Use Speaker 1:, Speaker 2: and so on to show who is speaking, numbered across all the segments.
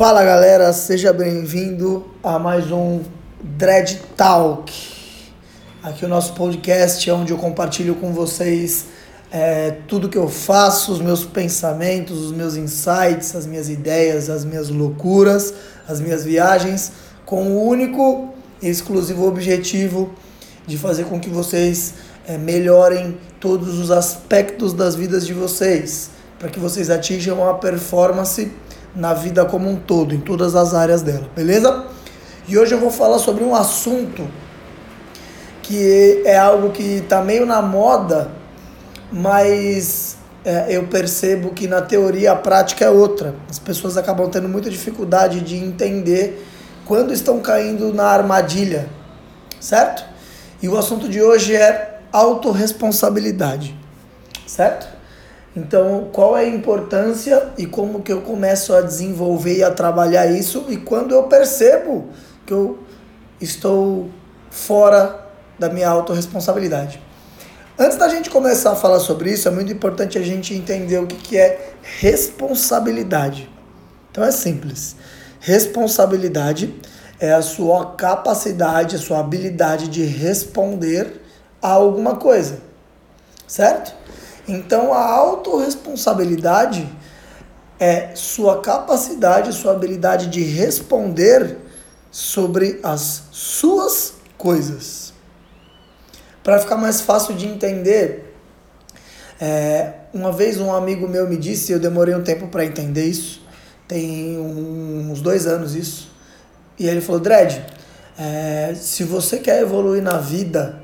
Speaker 1: Fala galera, seja bem-vindo a mais um Dread Talk. Aqui é o nosso podcast onde eu compartilho com vocês é, tudo que eu faço, os meus pensamentos, os meus insights, as minhas ideias, as minhas loucuras, as minhas viagens, com o único e exclusivo objetivo de fazer com que vocês é, melhorem todos os aspectos das vidas de vocês, para que vocês atinjam a performance na vida como um todo, em todas as áreas dela, beleza? E hoje eu vou falar sobre um assunto que é algo que está meio na moda, mas é, eu percebo que na teoria a prática é outra. As pessoas acabam tendo muita dificuldade de entender quando estão caindo na armadilha, certo? E o assunto de hoje é autorresponsabilidade, certo? Então, qual é a importância e como que eu começo a desenvolver e a trabalhar isso e quando eu percebo que eu estou fora da minha autorresponsabilidade. Antes da gente começar a falar sobre isso, é muito importante a gente entender o que, que é responsabilidade. Então é simples. Responsabilidade é a sua capacidade, a sua habilidade de responder a alguma coisa. Certo? Então a autorresponsabilidade é sua capacidade, sua habilidade de responder sobre as suas coisas. Para ficar mais fácil de entender, é, uma vez um amigo meu me disse, eu demorei um tempo para entender isso, tem uns dois anos isso, e ele falou: Dredd, é, se você quer evoluir na vida,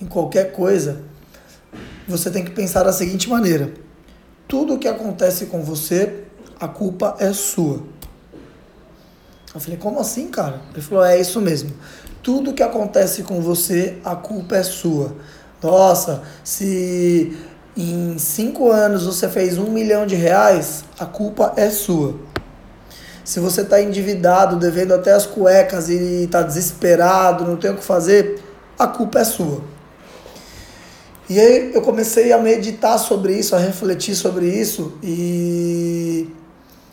Speaker 1: em qualquer coisa, você tem que pensar da seguinte maneira: tudo o que acontece com você, a culpa é sua. Eu falei, como assim, cara? Ele falou, é isso mesmo. Tudo que acontece com você, a culpa é sua. Nossa, se em cinco anos você fez um milhão de reais, a culpa é sua. Se você está endividado, devendo até as cuecas e está desesperado, não tem o que fazer, a culpa é sua. E aí eu comecei a meditar sobre isso, a refletir sobre isso e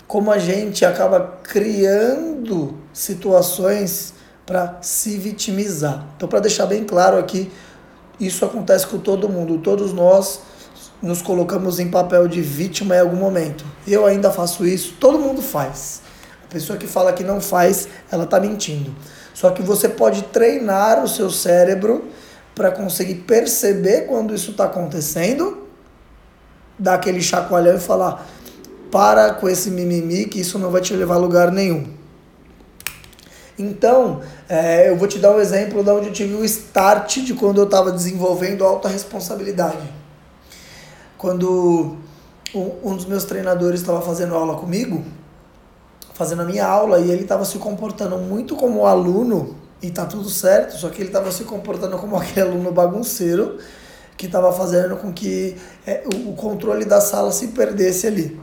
Speaker 1: como a gente acaba criando situações para se vitimizar. Então, para deixar bem claro aqui, isso acontece com todo mundo. Todos nós nos colocamos em papel de vítima em algum momento. Eu ainda faço isso, todo mundo faz. A pessoa que fala que não faz, ela está mentindo. Só que você pode treinar o seu cérebro para conseguir perceber quando isso está acontecendo, dar aquele chacoalhão e falar: para com esse mimimi que isso não vai te levar a lugar nenhum. Então, é, eu vou te dar um exemplo de onde eu tive o start de quando eu estava desenvolvendo alta responsabilidade. Quando um, dos meus treinadores estava fazendo aula comigo, fazendo a minha aula, e ele estava se comportando muito como aluno e tá tudo certo, só que ele estava se comportando como aquele aluno bagunceiro que estava fazendo com que é, o, controle da sala se perdesse ali.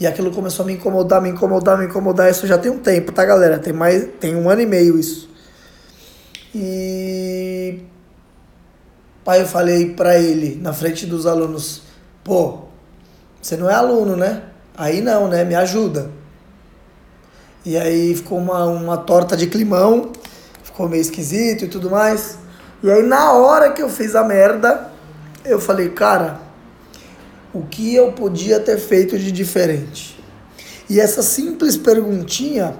Speaker 1: E aquilo começou a me incomodar, me incomodar, me incomodar. Isso já tem um tempo, tá, galera? Tem mais, tem um ano e meio isso. E aí eu falei para ele na frente dos alunos, pô, você não é aluno, né? Aí não, né? Me ajuda. E aí ficou uma, uma torta de climão, ficou meio esquisito e tudo mais. E aí na hora que eu fiz a merda, eu falei, cara, o que eu podia ter feito de diferente? E essa simples perguntinha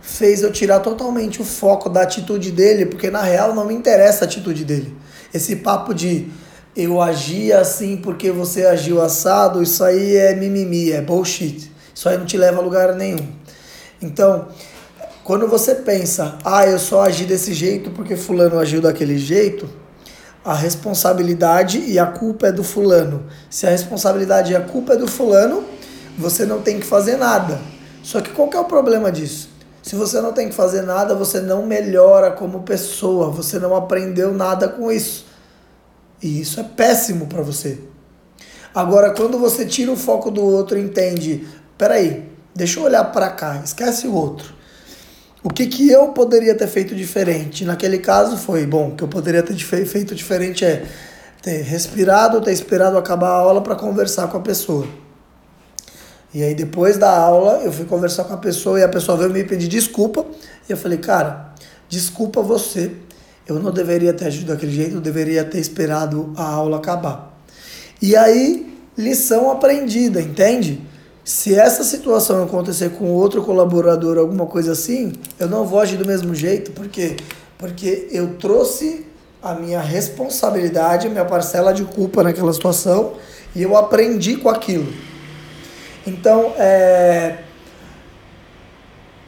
Speaker 1: fez eu tirar totalmente o foco da atitude dele, porque na real não me interessa a atitude dele. Esse papo de eu agi assim porque você agiu assado, isso aí é mimimi, é bullshit. Isso aí não te leva a lugar nenhum. Então, quando você pensa, ah, eu só agi desse jeito porque fulano agiu daquele jeito, a responsabilidade e a culpa é do fulano. Se a responsabilidade e a culpa é do fulano, você não tem que fazer nada. Só que qual que é o problema disso? Se você não tem que fazer nada, você não melhora como pessoa, você não aprendeu nada com isso. E isso é péssimo para você. Agora, quando você tira o foco do outro entende, peraí, Deixa eu olhar para cá, esquece o outro. O que, que eu poderia ter feito diferente? Naquele caso foi, bom, o que eu poderia ter feito diferente é ter respirado, ter esperado acabar a aula para conversar com a pessoa. E aí depois da aula eu fui conversar com a pessoa e a pessoa veio me pedir desculpa. E eu falei, cara, desculpa você. Eu não deveria ter agido daquele jeito, eu deveria ter esperado a aula acabar. E aí, lição aprendida, entende? Se essa situação acontecer com outro colaborador, alguma coisa assim, eu não vou agir do mesmo jeito, porque porque eu trouxe a minha responsabilidade, a minha parcela de culpa naquela situação e eu aprendi com aquilo. Então, é,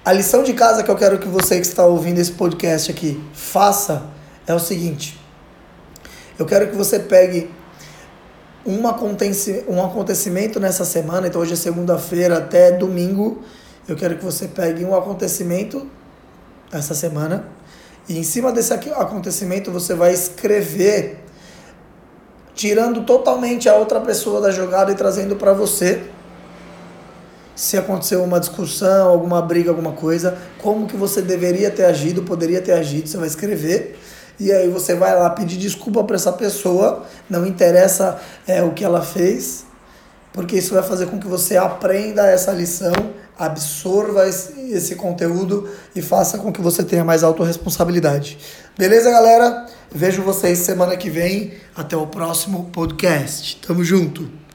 Speaker 1: a lição de casa que eu quero que você que está ouvindo esse podcast aqui faça é o seguinte: eu quero que você pegue um, um acontecimento nessa semana, então hoje é segunda-feira até domingo, eu quero que você pegue um acontecimento essa semana e em cima desse acontecimento você vai escrever tirando totalmente a outra pessoa da jogada e trazendo para você se aconteceu uma discussão, alguma briga, alguma coisa, como que você deveria ter agido, poderia ter agido, você vai escrever e aí você vai lá pedir desculpa para essa pessoa, não interessa é, o que ela fez, porque isso vai fazer com que você aprenda essa lição, absorva esse, esse conteúdo e faça com que você tenha mais autorresponsabilidade. Beleza, galera? Vejo vocês semana que vem. Até o próximo podcast. Tamo junto!